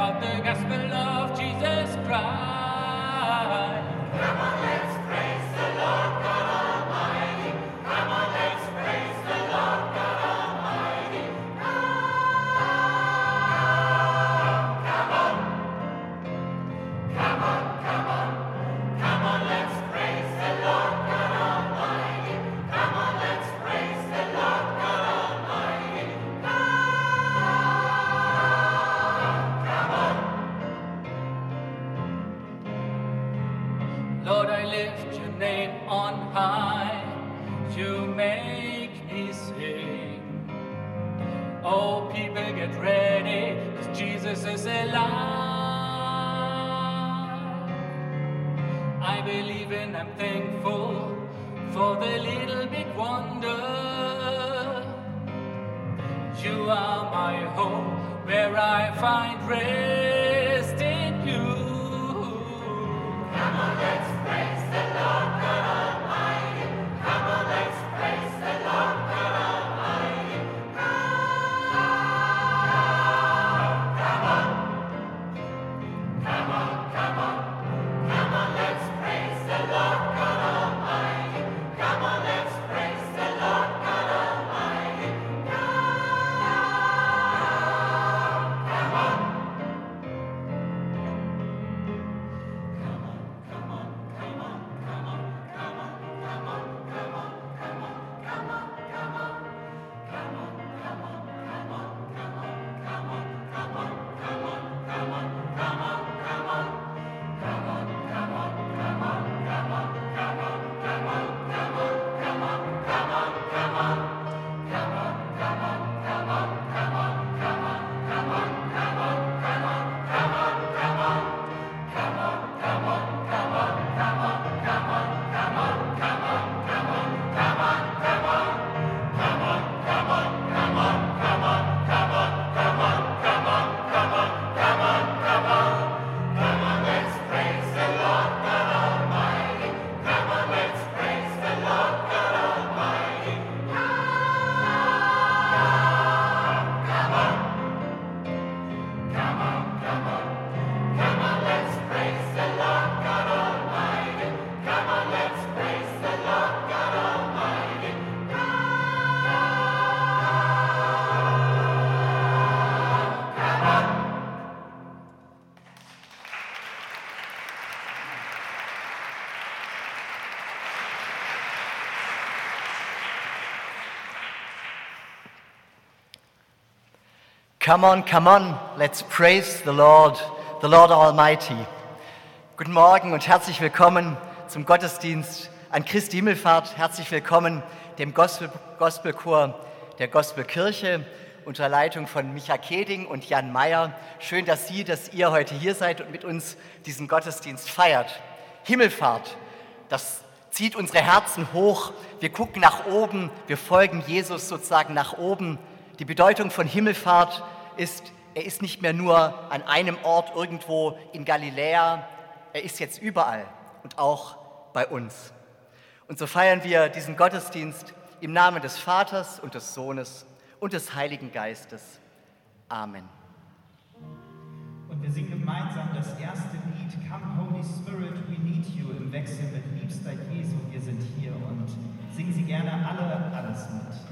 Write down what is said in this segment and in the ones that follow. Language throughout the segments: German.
about the gospel of Jesus Christ. Come on, come on, let's praise the Lord, the Lord Almighty. Guten Morgen und herzlich willkommen zum Gottesdienst an Christi Himmelfahrt. Herzlich willkommen dem Gospel, Gospelchor der Gospelkirche unter Leitung von Micha Keding und Jan Meyer. Schön, dass Sie, dass ihr heute hier seid und mit uns diesen Gottesdienst feiert. Himmelfahrt, das zieht unsere Herzen hoch. Wir gucken nach oben, wir folgen Jesus sozusagen nach oben. Die Bedeutung von Himmelfahrt ist, er ist nicht mehr nur an einem Ort irgendwo in Galiläa, er ist jetzt überall und auch bei uns. Und so feiern wir diesen Gottesdienst im Namen des Vaters und des Sohnes und des Heiligen Geistes. Amen. Und wir singen gemeinsam das erste Lied Come Holy Spirit, we need you im Wechsel mit Liebster Jesu, wir sind hier und singen Sie gerne alle alles mit.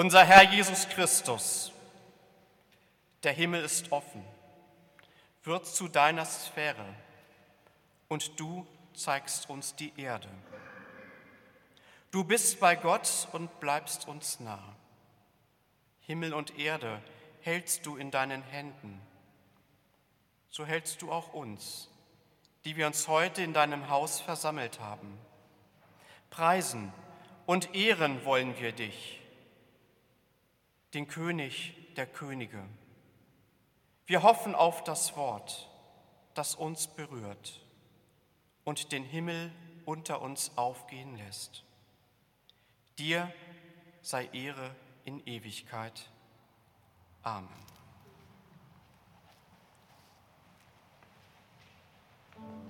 Unser Herr Jesus Christus, der Himmel ist offen, wird zu deiner Sphäre und du zeigst uns die Erde. Du bist bei Gott und bleibst uns nah. Himmel und Erde hältst du in deinen Händen. So hältst du auch uns, die wir uns heute in deinem Haus versammelt haben. Preisen und ehren wollen wir dich, den König der Könige. Wir hoffen auf das Wort, das uns berührt und den Himmel unter uns aufgehen lässt. Dir sei Ehre in Ewigkeit. Amen. You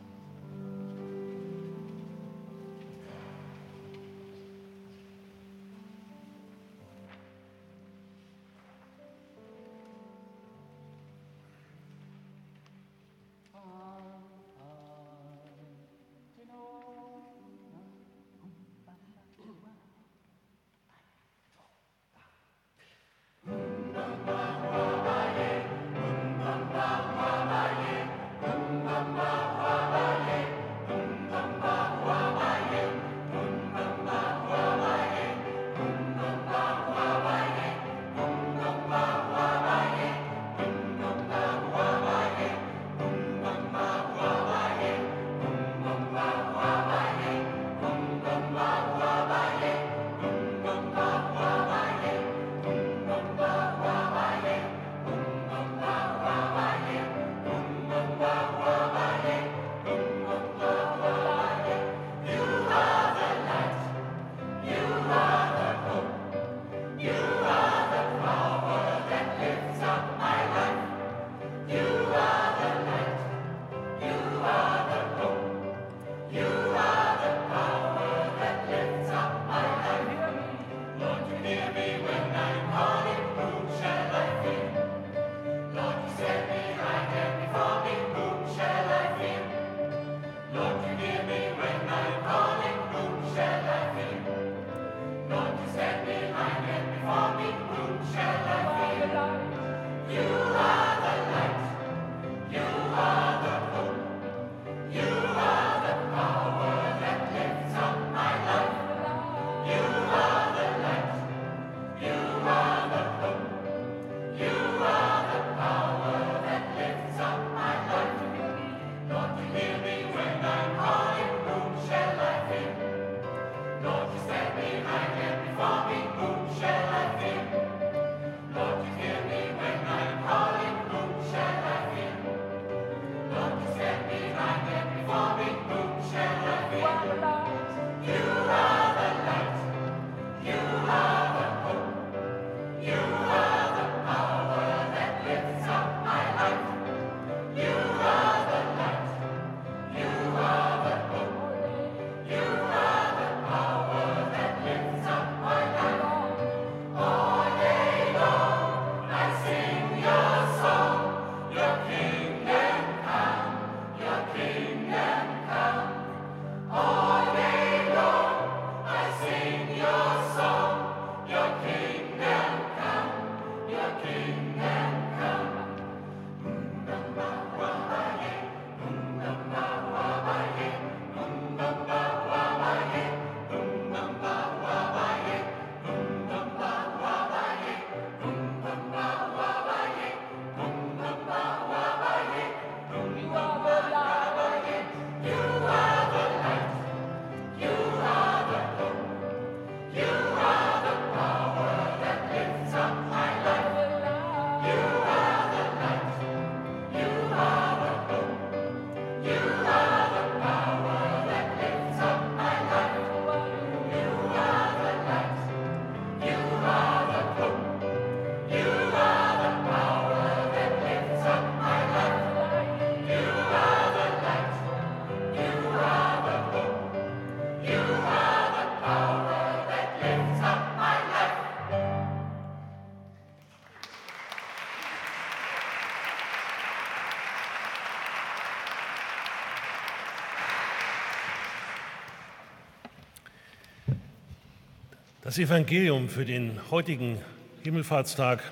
Das Evangelium für den heutigen Himmelfahrtstag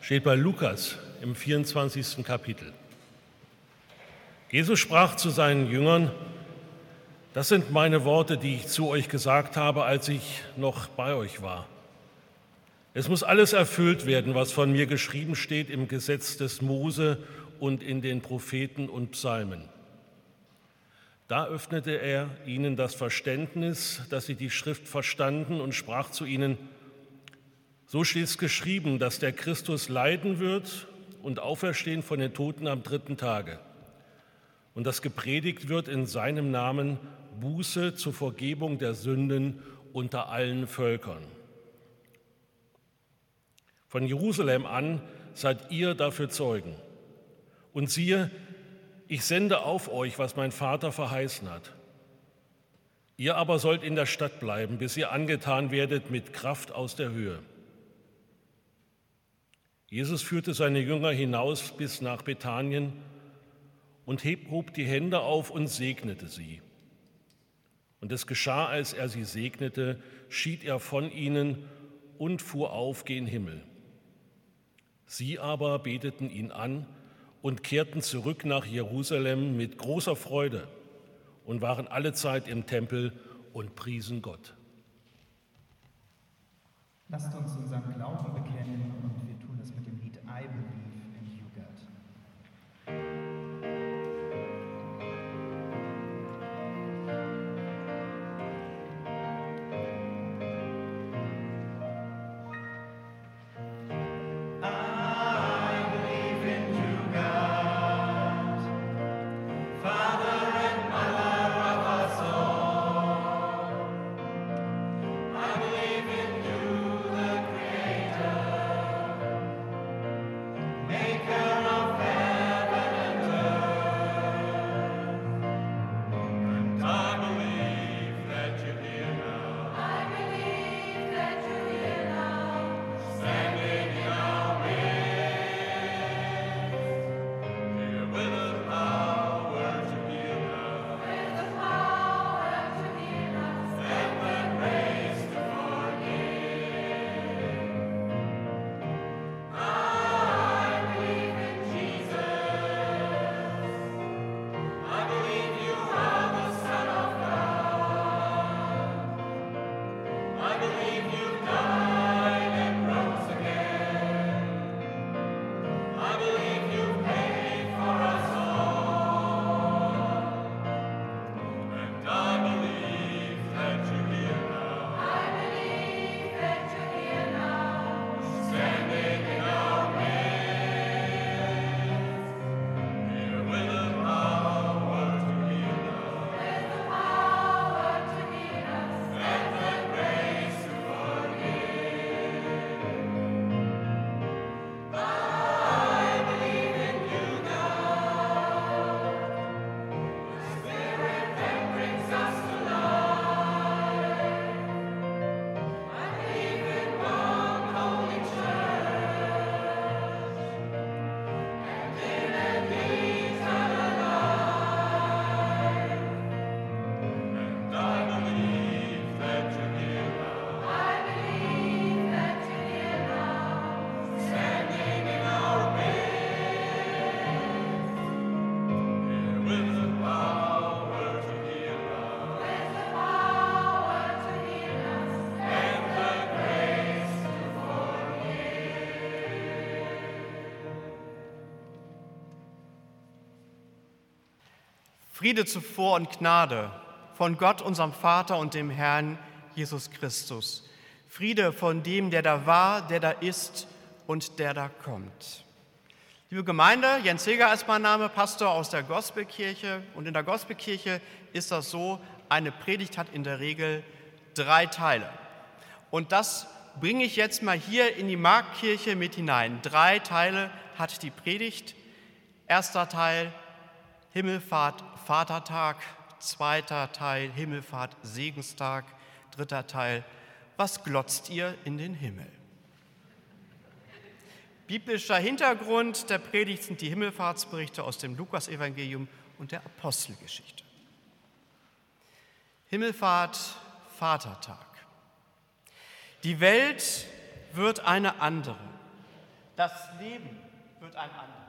steht bei Lukas im 24. Kapitel. Jesus sprach zu seinen Jüngern, das sind meine Worte, die ich zu euch gesagt habe, als ich noch bei euch war. Es muss alles erfüllt werden, was von mir geschrieben steht im Gesetz des Mose und in den Propheten und Psalmen. Da öffnete er ihnen das Verständnis, dass sie die Schrift verstanden und sprach zu ihnen, so steht es geschrieben, dass der Christus leiden wird und auferstehen von den Toten am dritten Tage und dass gepredigt wird in seinem Namen Buße zur Vergebung der Sünden unter allen Völkern. Von Jerusalem an seid ihr dafür Zeugen. Und siehe, ich sende auf euch, was mein Vater verheißen hat. Ihr aber sollt in der Stadt bleiben, bis ihr angetan werdet mit Kraft aus der Höhe. Jesus führte seine Jünger hinaus bis nach Bethanien und hob die Hände auf und segnete sie. Und es geschah, als er sie segnete, schied er von ihnen und fuhr auf gen Himmel. Sie aber beteten ihn an und kehrten zurück nach Jerusalem mit großer Freude und waren alle Zeit im Tempel und priesen Gott. Lasst uns unseren Glauben bekennen und Friede zuvor und Gnade von Gott, unserem Vater und dem Herrn Jesus Christus. Friede von dem, der da war, der da ist und der da kommt. Liebe Gemeinde, Jens Heger ist mein Name, Pastor aus der Gospelkirche. Und in der Gospelkirche ist das so, eine Predigt hat in der Regel drei Teile. Und das bringe ich jetzt mal hier in die Marktkirche mit hinein. Drei Teile hat die Predigt. Erster Teil Himmelfahrt, Vatertag. Zweiter Teil Himmelfahrt, Segenstag. Dritter Teil Was glotzt ihr in den Himmel? Biblischer Hintergrund der Predigt sind die Himmelfahrtsberichte aus dem Lukasevangelium und der Apostelgeschichte. Himmelfahrt, Vatertag. Die Welt wird eine andere. Das Leben wird ein anderes.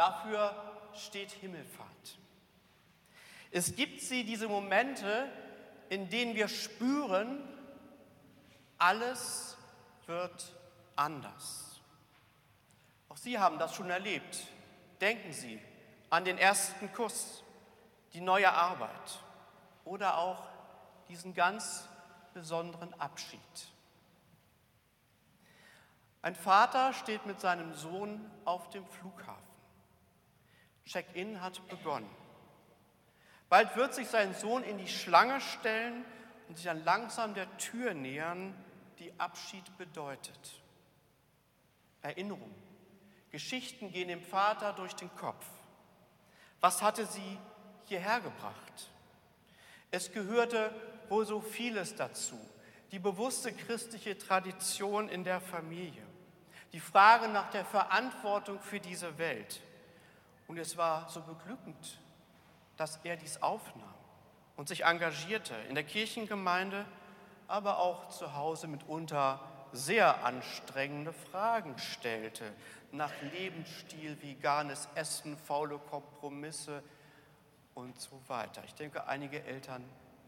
Dafür steht Himmelfahrt. Es gibt sie, diese Momente, in denen wir spüren, alles wird anders. Auch Sie haben das schon erlebt. Denken Sie an den ersten Kuss, die neue Arbeit oder auch diesen ganz besonderen Abschied. Ein Vater steht mit seinem Sohn auf dem Flughafen. Check-in hat begonnen. Bald wird sich sein Sohn in die Schlange stellen und sich dann langsam der Tür nähern, die Abschied bedeutet. Erinnerung, Geschichten gehen dem Vater durch den Kopf. Was hatte sie hierher gebracht? Es gehörte wohl so vieles dazu. Die bewusste christliche Tradition in der Familie, die Frage nach der Verantwortung für diese Welt. Und es war so beglückend, dass er dies aufnahm und sich engagierte in der Kirchengemeinde, aber auch zu Hause mitunter sehr anstrengende Fragen stellte nach Lebensstil, veganes Essen, faule Kompromisse und so weiter. Ich denke, einige Eltern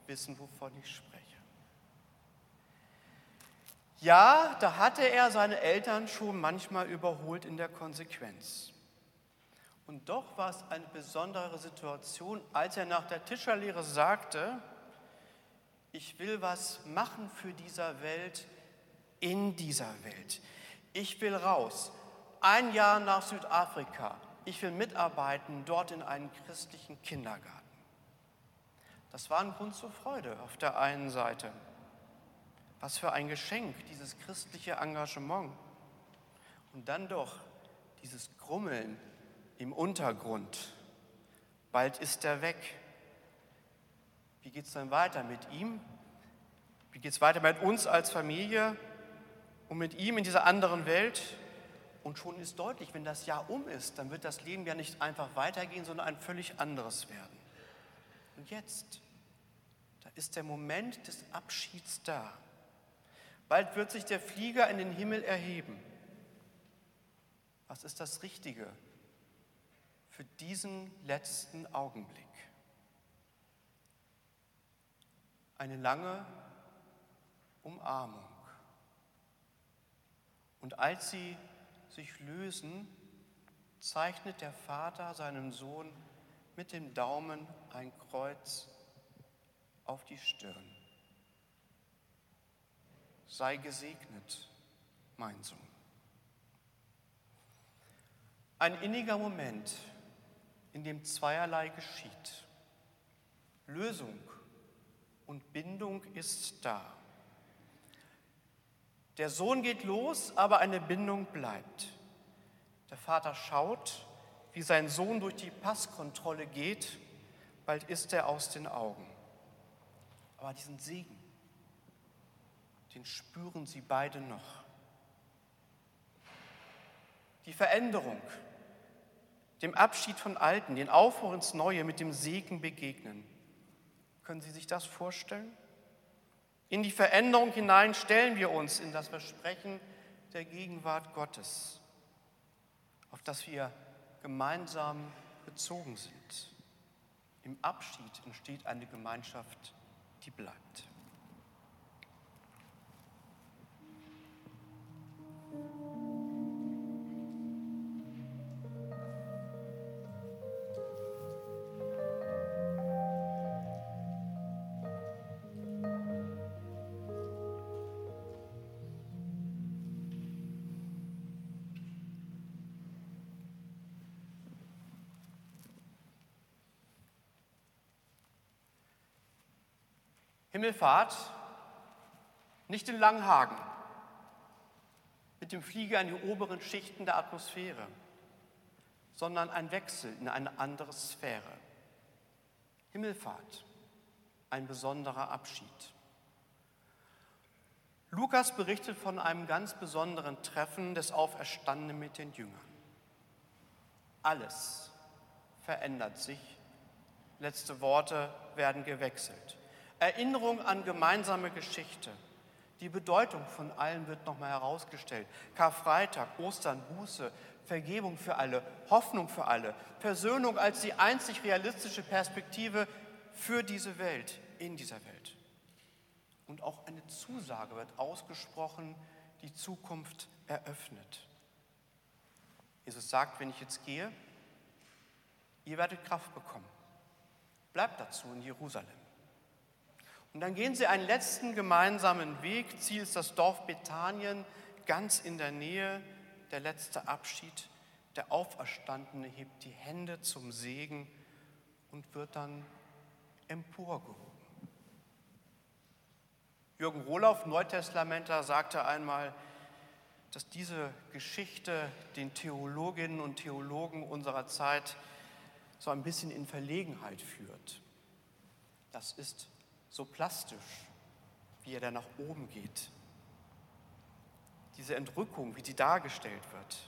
wissen, wovon ich spreche. Ja, da hatte er seine Eltern schon manchmal überholt in der Konsequenz. Und doch war es eine besondere Situation, als er nach der Tischerlehre sagte, ich will was machen für diese Welt, in dieser Welt. Ich will raus, ein Jahr nach Südafrika. Ich will mitarbeiten dort in einem christlichen Kindergarten. Das war ein Grund zur Freude auf der einen Seite. Was für ein Geschenk, dieses christliche Engagement. Und dann doch dieses Grummeln im Untergrund. Bald ist er weg. Wie geht es dann weiter mit ihm? Wie geht es weiter mit uns als Familie und mit ihm in dieser anderen Welt? Und schon ist deutlich, wenn das Jahr um ist, dann wird das Leben ja nicht einfach weitergehen, sondern ein völlig anderes werden. Und jetzt, da ist der Moment des Abschieds da. Bald wird sich der Flieger in den Himmel erheben. Was ist das Richtige für diesen letzten Augenblick? Eine lange Umarmung. Und als sie sich lösen, zeichnet der Vater seinem Sohn mit dem Daumen ein Kreuz auf die Stirn. Sei gesegnet, mein Sohn. Ein inniger Moment, in dem zweierlei geschieht. Lösung und Bindung ist da. Der Sohn geht los, aber eine Bindung bleibt. Der Vater schaut, wie sein Sohn durch die Passkontrolle geht, bald ist er aus den Augen. Aber diesen Segen, den spüren sie beide noch. Die Veränderung, dem Abschied von Alten, den Aufbruch ins Neue mit dem Segen begegnen. Können Sie sich das vorstellen? In die Veränderung hinein stellen wir uns in das Versprechen der Gegenwart Gottes, auf das wir gemeinsam bezogen sind. Im Abschied entsteht eine Gemeinschaft, die bleibt. Himmelfahrt, nicht in Langhagen, mit dem Flieger in die oberen Schichten der Atmosphäre, sondern ein Wechsel in eine andere Sphäre. Himmelfahrt, ein besonderer Abschied. Lukas berichtet von einem ganz besonderen Treffen des Auferstandenen mit den Jüngern. Alles verändert sich. Letzte Worte werden gewechselt. Erinnerung an gemeinsame Geschichte. Die Bedeutung von allem wird nochmal herausgestellt. Karfreitag, Ostern, Buße, Vergebung für alle, Hoffnung für alle, Versöhnung als die einzig realistische Perspektive für diese Welt, in dieser Welt. Und auch eine Zusage wird ausgesprochen, die Zukunft eröffnet. Jesus sagt, wenn ich jetzt gehe, ihr werdet Kraft bekommen. Bleibt dazu in Jerusalem. Und dann gehen sie einen letzten gemeinsamen Weg. Ziel ist das Dorf Bethanien, ganz in der Nähe. Der letzte Abschied. Der Auferstandene hebt die Hände zum Segen und wird dann emporgehoben. Jürgen Rohlauf, Neutestamenter, sagte einmal, dass diese Geschichte den Theologinnen und Theologen unserer Zeit so ein bisschen in Verlegenheit führt. Das ist so plastisch, wie er da nach oben geht. Diese Entrückung, wie sie dargestellt wird,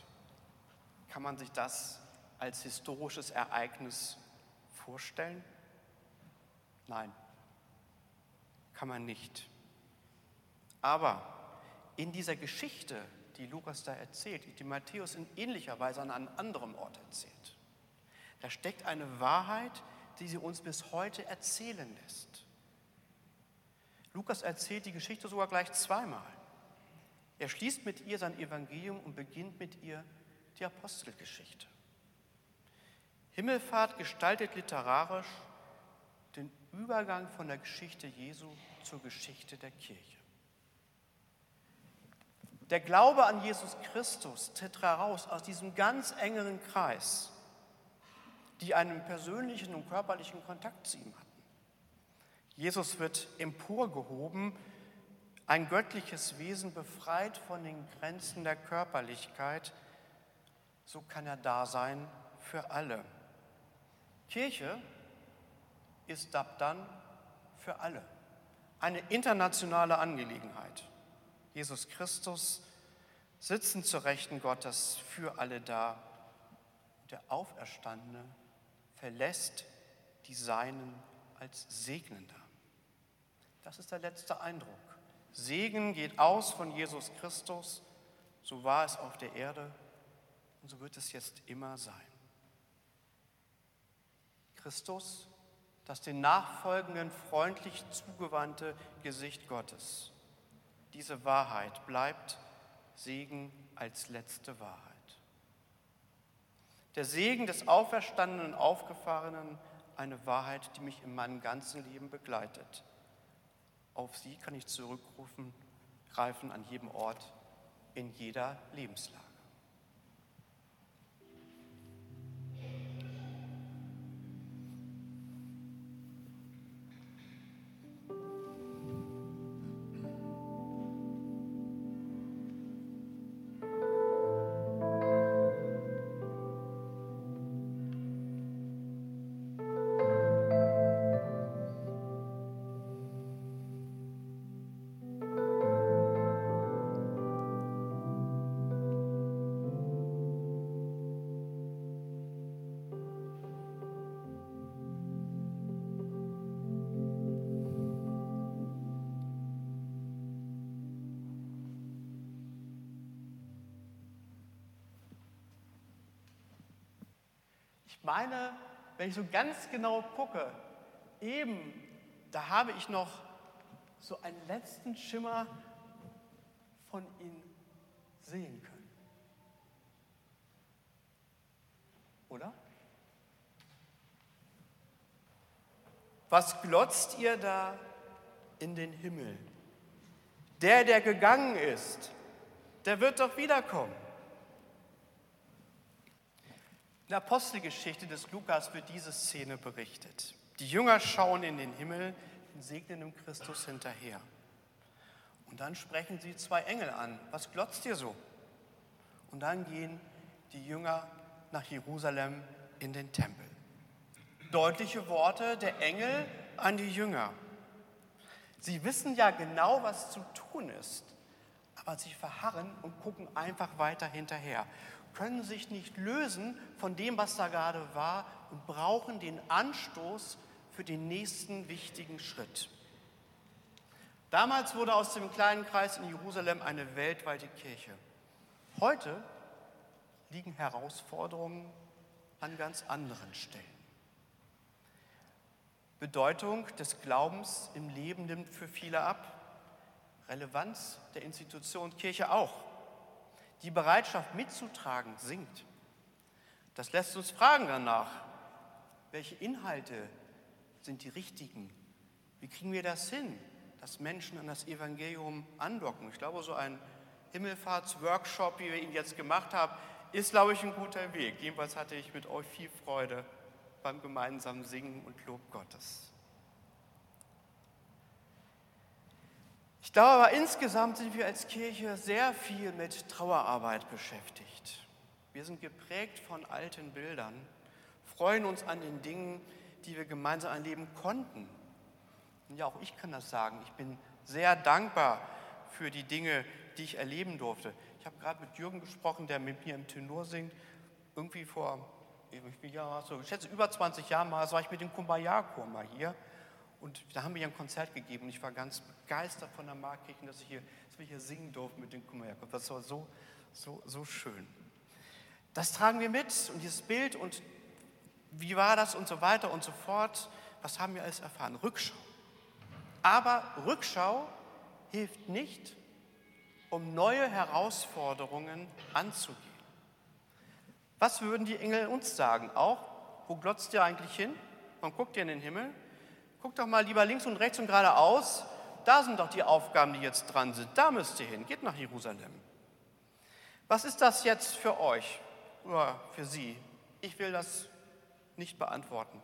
kann man sich das als historisches Ereignis vorstellen? Nein, kann man nicht. Aber in dieser Geschichte, die Lukas da erzählt, die Matthäus in ähnlicher Weise an einem anderen Ort erzählt, da steckt eine Wahrheit, die sie uns bis heute erzählen lässt. Lukas erzählt die Geschichte sogar gleich zweimal. Er schließt mit ihr sein Evangelium und beginnt mit ihr die Apostelgeschichte. Himmelfahrt gestaltet literarisch den Übergang von der Geschichte Jesu zur Geschichte der Kirche. Der Glaube an Jesus Christus tritt heraus aus diesem ganz engeren Kreis, die einen persönlichen und körperlichen Kontakt zu ihm hatten. Jesus wird emporgehoben, ein göttliches Wesen befreit von den Grenzen der Körperlichkeit. So kann er da sein für alle. Kirche ist ab dann für alle. Eine internationale Angelegenheit. Jesus Christus sitzen zur Rechten Gottes für alle da. Der Auferstandene verlässt die Seinen als Segnender. Das ist der letzte Eindruck. Segen geht aus von Jesus Christus, so war es auf der Erde und so wird es jetzt immer sein. Christus, das den Nachfolgenden freundlich zugewandte Gesicht Gottes. Diese Wahrheit bleibt Segen als letzte Wahrheit. Der Segen des Auferstandenen und Aufgefahrenen, eine Wahrheit, die mich in meinem ganzen Leben begleitet. Auf sie kann ich zurückrufen, greifen an jedem Ort, in jeder Lebenslage. Meine, wenn ich so ganz genau gucke, eben, da habe ich noch so einen letzten Schimmer von ihm sehen können. Oder? Was glotzt ihr da in den Himmel? Der, der gegangen ist, der wird doch wiederkommen. In der Apostelgeschichte des Lukas wird diese Szene berichtet. Die Jünger schauen in den Himmel und segnen dem Christus hinterher. Und dann sprechen sie zwei Engel an. Was glotzt ihr so? Und dann gehen die Jünger nach Jerusalem in den Tempel. Deutliche Worte der Engel an die Jünger. Sie wissen ja genau, was zu tun ist, aber sie verharren und gucken einfach weiter hinterher können sich nicht lösen von dem, was da gerade war und brauchen den Anstoß für den nächsten wichtigen Schritt. Damals wurde aus dem kleinen Kreis in Jerusalem eine weltweite Kirche. Heute liegen Herausforderungen an ganz anderen Stellen. Bedeutung des Glaubens im Leben nimmt für viele ab. Relevanz der Institution Kirche auch. Die Bereitschaft mitzutragen sinkt. Das lässt uns fragen danach, welche Inhalte sind die richtigen? Wie kriegen wir das hin, dass Menschen an das Evangelium andocken? Ich glaube, so ein Himmelfahrtsworkshop, wie wir ihn jetzt gemacht haben, ist, glaube ich, ein guter Weg. Jedenfalls hatte ich mit euch viel Freude beim gemeinsamen Singen und Lob Gottes. Glaube aber insgesamt sind wir als Kirche sehr viel mit Trauerarbeit beschäftigt. Wir sind geprägt von alten Bildern, freuen uns an den Dingen, die wir gemeinsam erleben konnten. Und ja, auch ich kann das sagen. Ich bin sehr dankbar für die Dinge, die ich erleben durfte. Ich habe gerade mit Jürgen gesprochen, der mit mir im Tenor singt. Irgendwie vor, ich, ja, so, ich schätze, über 20 Jahren war ich mit dem Kumbaya-Chor mal hier. Und da haben wir ja ein Konzert gegeben und ich war ganz begeistert von der Markkirche, dass, dass wir hier singen durften mit dem Kumbaya-Chor. Das war so, so, so schön. Das tragen wir mit und dieses Bild und wie war das und so weiter und so fort. Was haben wir alles erfahren? Rückschau. Aber Rückschau hilft nicht, um neue Herausforderungen anzugehen. Was würden die Engel uns sagen? Auch, wo glotzt ihr eigentlich hin? Man guckt ihr in den Himmel. Guckt doch mal lieber links und rechts und geradeaus. Da sind doch die Aufgaben, die jetzt dran sind. Da müsst ihr hin. Geht nach Jerusalem. Was ist das jetzt für euch oder für Sie? Ich will das nicht beantworten.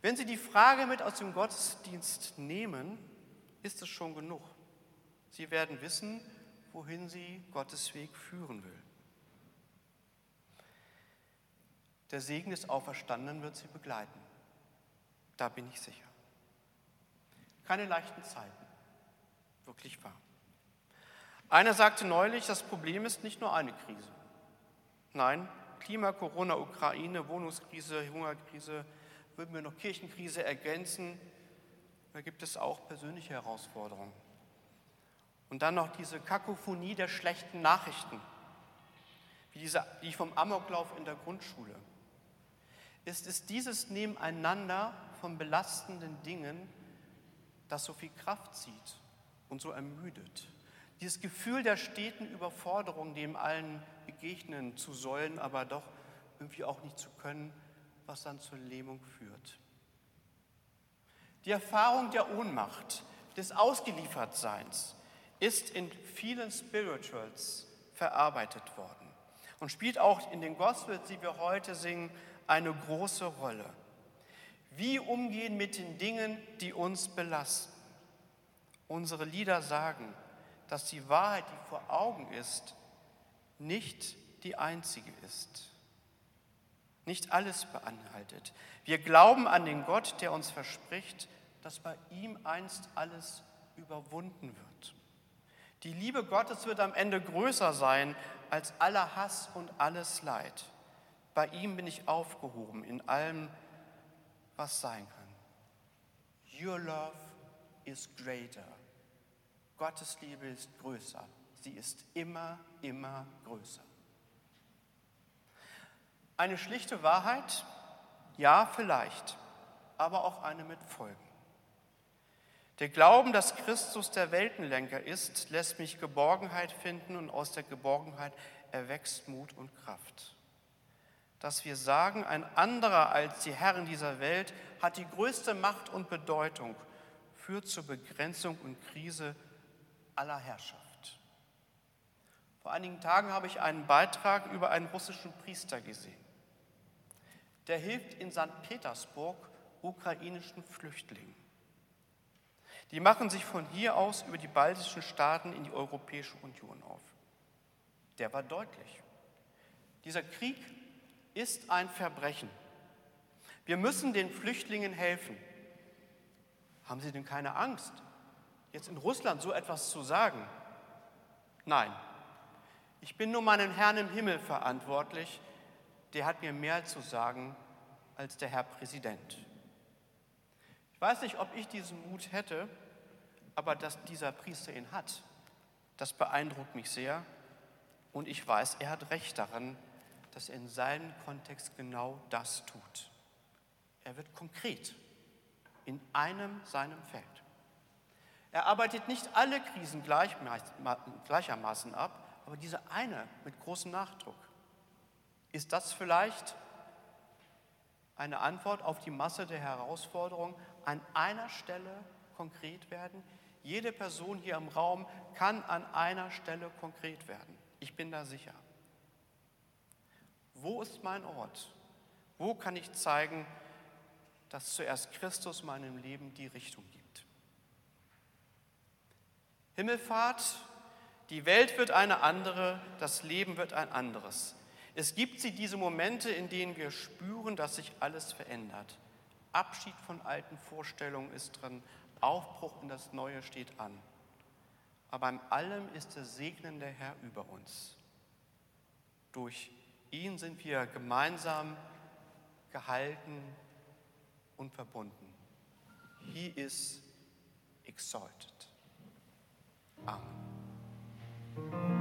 Wenn Sie die Frage mit aus dem Gottesdienst nehmen, ist es schon genug. Sie werden wissen, wohin Sie Gottes Weg führen will. Der Segen des Auferstandenen wird Sie begleiten. Da bin ich sicher. Keine leichten Zeiten. Wirklich wahr. Einer sagte neulich, das Problem ist nicht nur eine Krise. Nein, Klima, Corona, Ukraine, Wohnungskrise, Hungerkrise, würden wir noch Kirchenkrise ergänzen. Da gibt es auch persönliche Herausforderungen. Und dann noch diese Kakophonie der schlechten Nachrichten, wie diese, die vom Amoklauf in der Grundschule. Ist es dieses Nebeneinander von belastenden Dingen, das so viel Kraft zieht und so ermüdet? Dieses Gefühl der steten Überforderung, dem allen begegnen zu sollen, aber doch irgendwie auch nicht zu können, was dann zur Lähmung führt. Die Erfahrung der Ohnmacht, des Ausgeliefertseins ist in vielen Spirituals verarbeitet worden und spielt auch in den Gospels, die wir heute singen, eine große Rolle. Wie umgehen mit den Dingen, die uns belasten? Unsere Lieder sagen, dass die Wahrheit, die vor Augen ist, nicht die einzige ist nicht alles beanhaltet. Wir glauben an den Gott, der uns verspricht, dass bei ihm einst alles überwunden wird. Die Liebe Gottes wird am Ende größer sein als aller Hass und alles Leid. Bei ihm bin ich aufgehoben in allem, was sein kann. Your love is greater. Gottes Liebe ist größer. Sie ist immer, immer größer. Eine schlichte Wahrheit? Ja, vielleicht, aber auch eine mit Folgen. Der Glauben, dass Christus der Weltenlenker ist, lässt mich Geborgenheit finden und aus der Geborgenheit erwächst Mut und Kraft. Dass wir sagen, ein anderer als die Herren dieser Welt hat die größte Macht und Bedeutung, führt zur Begrenzung und Krise aller Herrschaft. Vor einigen Tagen habe ich einen Beitrag über einen russischen Priester gesehen der hilft in St. Petersburg ukrainischen Flüchtlingen. Die machen sich von hier aus über die baltischen Staaten in die Europäische Union auf. Der war deutlich. Dieser Krieg ist ein Verbrechen. Wir müssen den Flüchtlingen helfen. Haben Sie denn keine Angst, jetzt in Russland so etwas zu sagen? Nein, ich bin nur meinem Herrn im Himmel verantwortlich, der hat mir mehr zu sagen als der Herr Präsident. Ich weiß nicht, ob ich diesen Mut hätte, Aber dass dieser Priester ihn hat, das beeindruckt mich sehr. Und ich weiß, er hat recht daran, dass er in seinem Kontext genau das tut. Er wird konkret in einem seinem Feld. Er arbeitet nicht alle Krisen gleichermaßen ab, aber diese eine mit großem Nachdruck. Ist das vielleicht eine Antwort auf die Masse der Herausforderungen an einer Stelle konkret werden? Jede Person hier im Raum kann an einer Stelle konkret werden. Ich bin da sicher. Wo ist mein Ort? Wo kann ich zeigen, dass zuerst Christus meinem Leben die Richtung gibt? Himmelfahrt, die Welt wird eine andere, das Leben wird ein anderes. Es gibt sie diese Momente, in denen wir spüren, dass sich alles verändert. Abschied von alten Vorstellungen ist drin, Aufbruch in das Neue steht an. Aber in allem ist der segnende Herr über uns. Durch ihn sind wir gemeinsam gehalten und verbunden. He is exalted. Amen.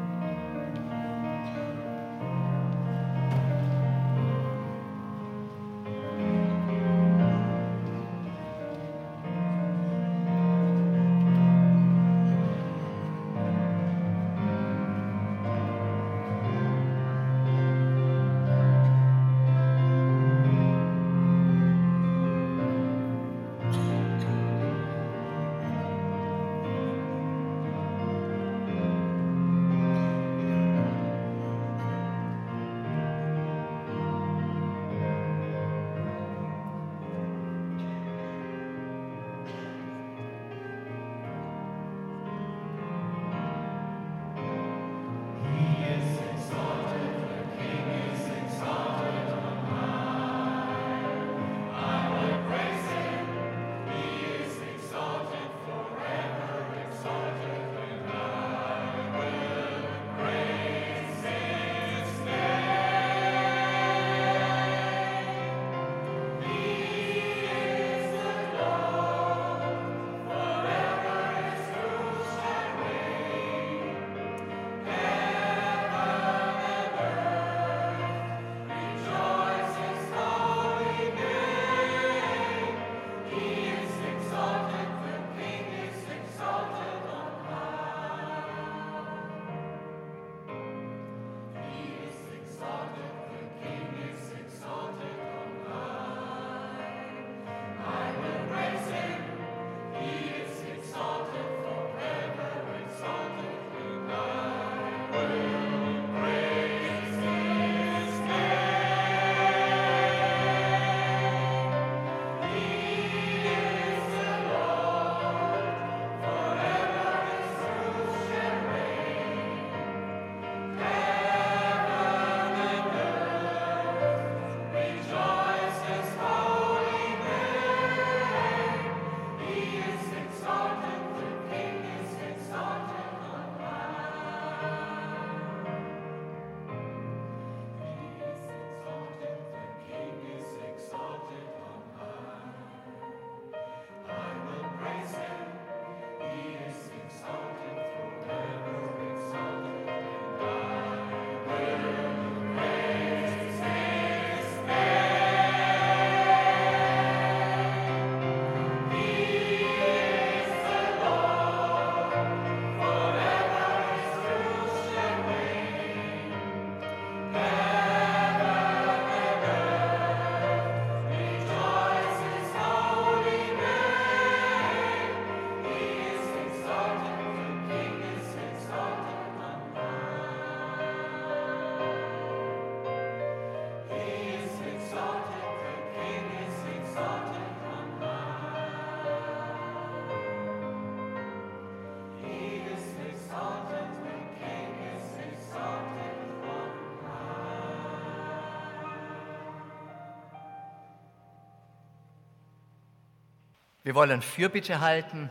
Wir wollen Fürbitte halten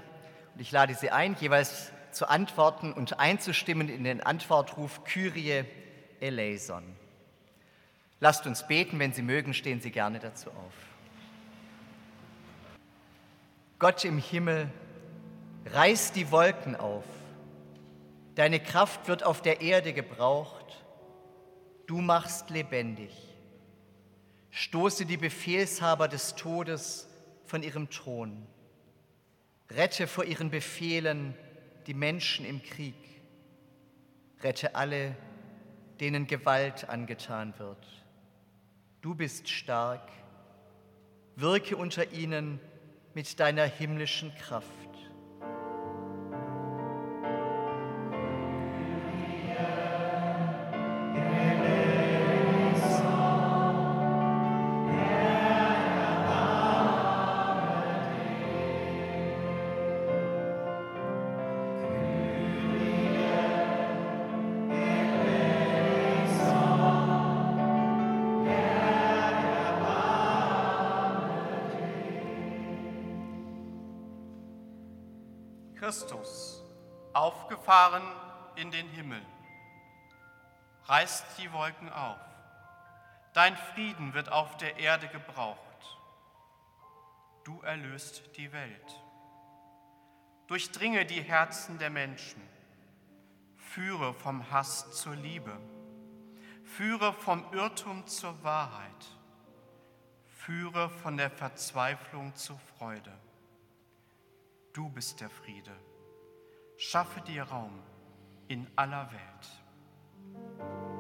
und ich lade Sie ein, jeweils zu antworten und einzustimmen in den Antwortruf Kyrie eleison. Lasst uns beten, wenn Sie mögen, stehen Sie gerne dazu auf. Gott im Himmel, Reiß die Wolken auf. Deine Kraft wird auf der Erde gebraucht. Du machst lebendig. Stoße die Befehlshaber des Todes von ihrem Thron. Rette vor ihren Befehlen die Menschen im Krieg. Rette alle, denen Gewalt angetan wird. Du bist stark. Wirke unter ihnen mit deiner himmlischen Kraft. Aufgefahren in den Himmel, reißt die Wolken auf. Dein Frieden wird auf der Erde gebraucht. Du erlöst die Welt. Durchdringe die Herzen der Menschen. Führe vom Hass zur Liebe. Führe vom Irrtum zur Wahrheit. Führe von der Verzweiflung zur Freude. Du bist der Friede. Schaffe dir Raum in aller Welt.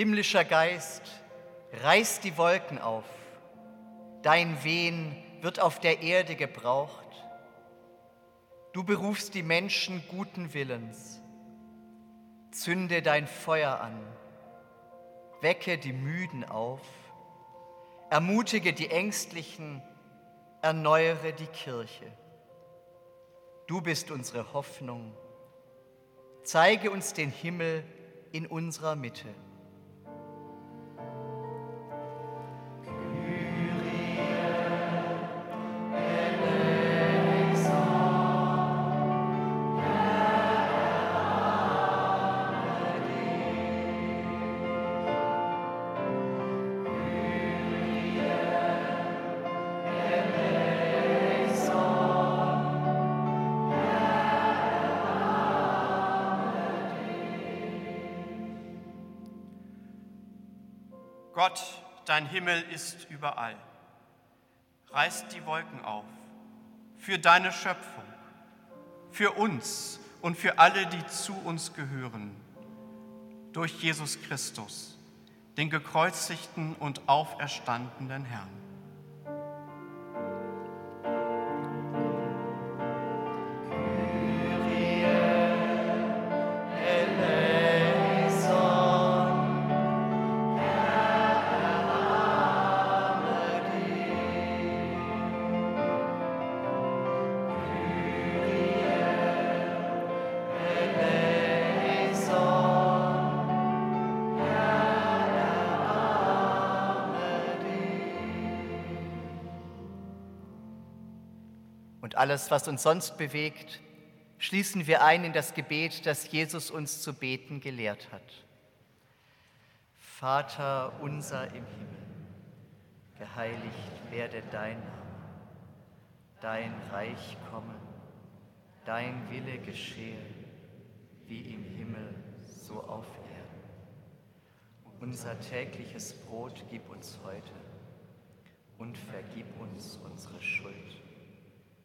Himmlischer Geist, reiß die Wolken auf. Dein Wehen wird auf der Erde gebraucht. Du berufst die Menschen guten Willens. Zünde dein Feuer an. Wecke die Müden auf. Ermutige die Ängstlichen. Erneuere die Kirche. Du bist unsere Hoffnung. Zeige uns den Himmel in unserer Mitte. Himmel ist überall. Reißt die Wolken auf für deine Schöpfung, für uns und für alle, die zu uns gehören, durch Jesus Christus, den gekreuzigten und auferstandenen Herrn. Alles, was uns sonst bewegt, schließen wir ein in das Gebet, das Jesus uns zu beten gelehrt hat. Vater unser im Himmel, geheiligt werde dein Name, dein Reich komme, dein Wille geschehe, wie im Himmel, so auf Erden. Unser tägliches Brot gib uns heute und vergib uns unsere Schuld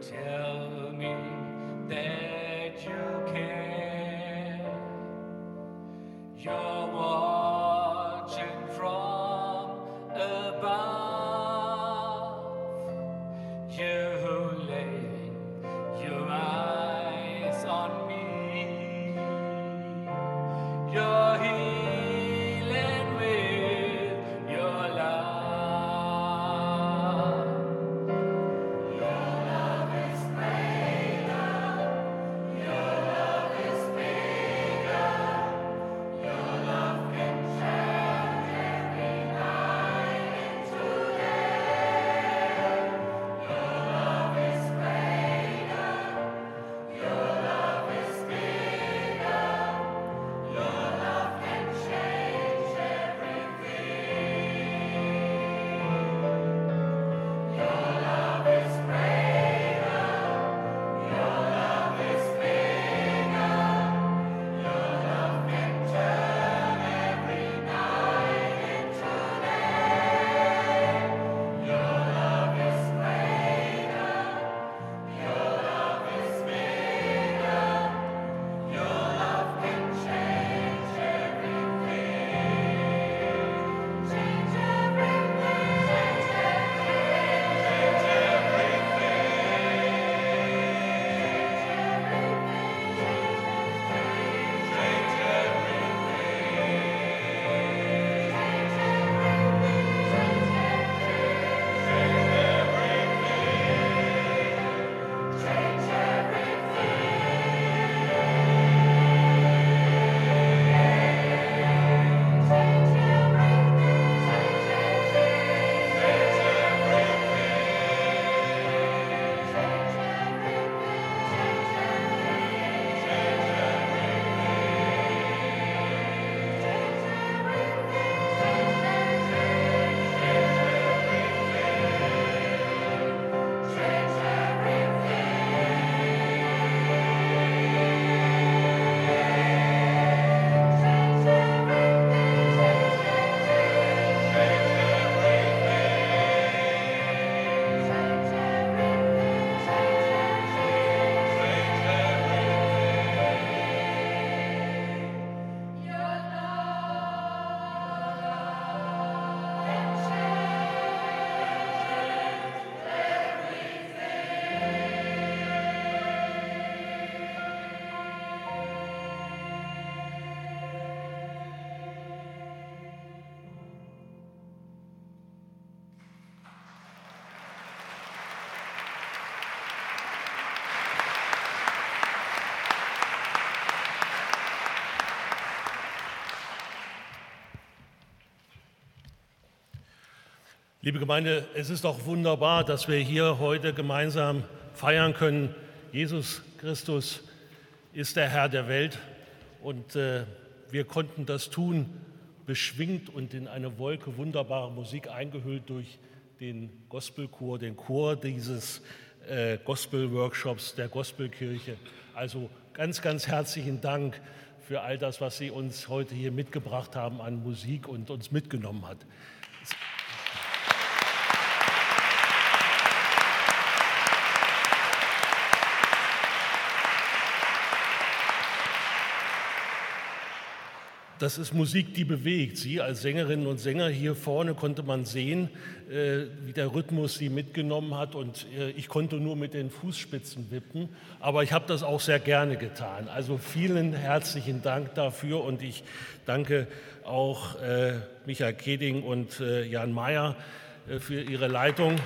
Tell me that you care. You're Liebe Gemeinde, es ist doch wunderbar, dass wir hier heute gemeinsam feiern können. Jesus Christus ist der Herr der Welt und äh, wir konnten das tun, beschwingt und in eine Wolke wunderbarer Musik eingehüllt durch den Gospelchor, den Chor dieses äh, Gospel-Workshops der Gospelkirche. Also ganz, ganz herzlichen Dank für all das, was Sie uns heute hier mitgebracht haben an Musik und uns mitgenommen hat. Das ist Musik, die bewegt. Sie als Sängerinnen und Sänger hier vorne konnte man sehen, äh, wie der Rhythmus sie mitgenommen hat. Und äh, ich konnte nur mit den Fußspitzen wippen. Aber ich habe das auch sehr gerne getan. Also vielen herzlichen Dank dafür. Und ich danke auch äh, Michael Keding und äh, Jan Mayer äh, für ihre Leitung.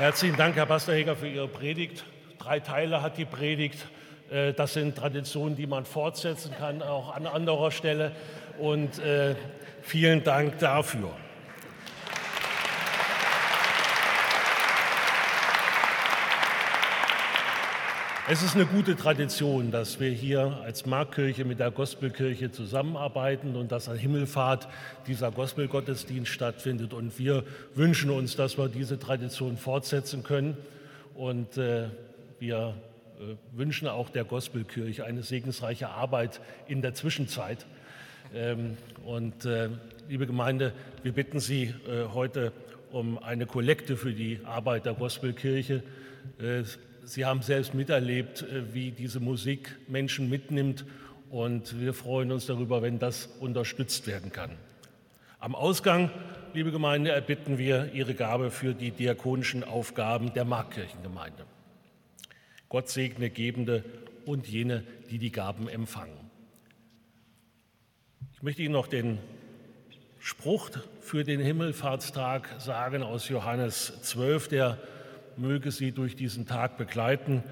Herzlichen Dank, Herr Pastor Heger, für Ihre Predigt. Drei Teile hat die Predigt. Äh, Das sind Traditionen, die man fortsetzen kann, auch an anderer Stelle. Und äh, vielen Dank dafür. Es ist eine gute Tradition, dass wir hier als Marktkirche mit der Gospelkirche zusammenarbeiten und dass an Himmelfahrt dieser Gospelgottesdienst stattfindet. Und wir wünschen uns, dass wir diese Tradition fortsetzen können. Und äh, wir äh, wünschen auch der Gospelkirche eine segensreiche Arbeit in der Zwischenzeit. Ähm, und äh, liebe Gemeinde, wir bitten Sie äh, heute um eine Kollekte für die Arbeit der Gospelkirche. Sie haben selbst miterlebt, äh, wie diese Musik Menschen mitnimmt und wir freuen uns darüber, wenn das unterstützt werden kann. Am Ausgang, liebe Gemeinde, erbitten wir Ihre Gabe für die diakonischen Aufgaben der Markkirchengemeinde. Gott segne Gebende und jene, die die Gaben empfangen. Ich möchte Ihnen noch den Spruch für den Himmelfahrtstag sagen aus Johannes 12, der möge Sie durch diesen Tag begleiten.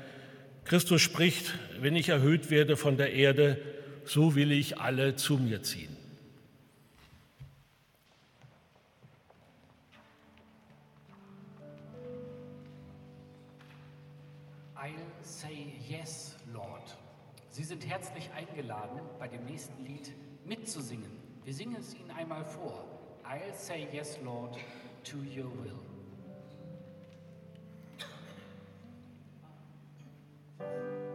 Christus spricht, wenn ich erhöht werde von der Erde, so will ich alle zu mir ziehen. I'll say yes, Lord. Sie sind herzlich eingeladen, bei dem nächsten Lied mitzusingen. Wir singen es Ihnen einmal vor. I'll say yes, Lord, to your will. I'll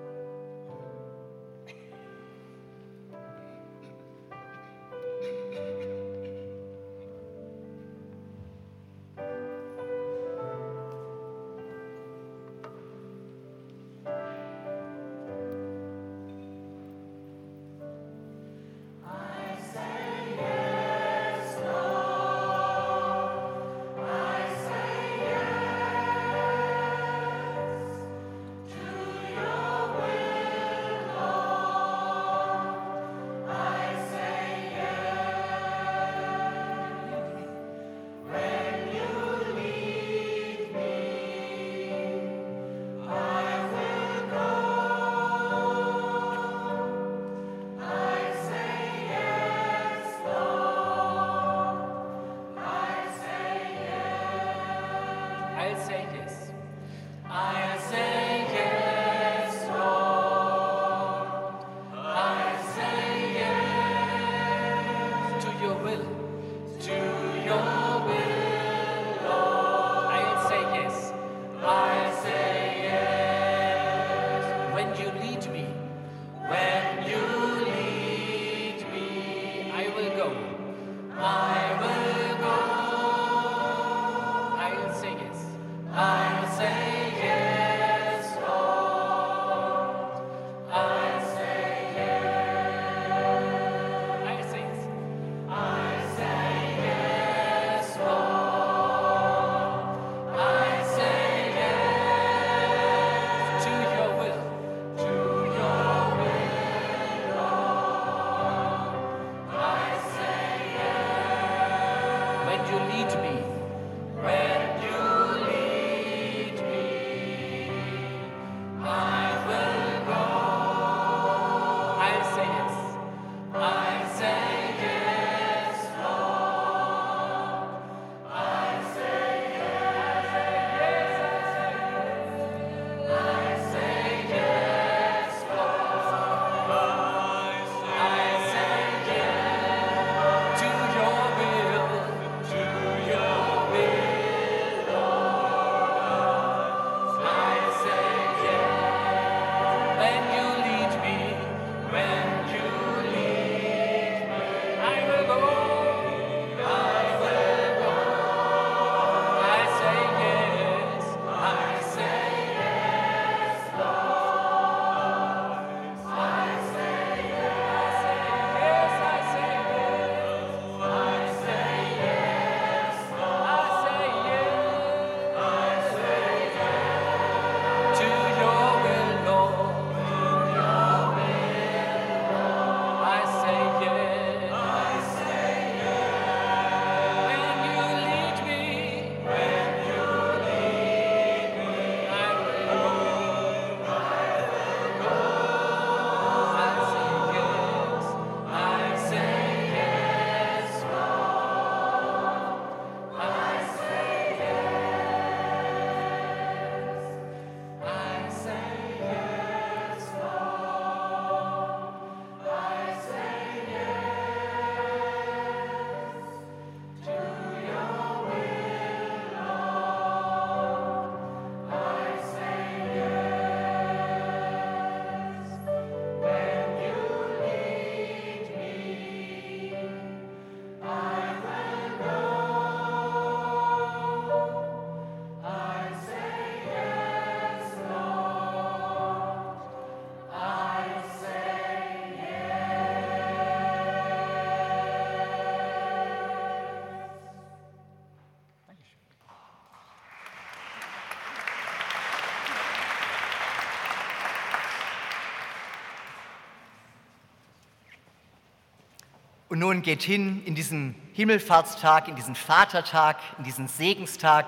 Und nun geht hin in diesen Himmelfahrtstag, in diesen Vatertag, in diesen Segenstag,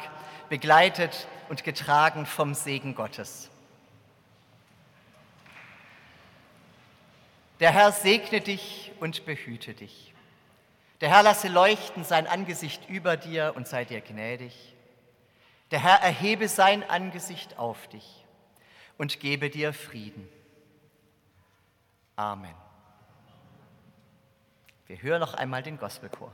begleitet und getragen vom Segen Gottes. Der Herr segne dich und behüte dich. Der Herr lasse leuchten sein Angesicht über dir und sei dir gnädig. Der Herr erhebe sein Angesicht auf dich und gebe dir Frieden. Amen. Wir hören noch einmal den Gospelchor.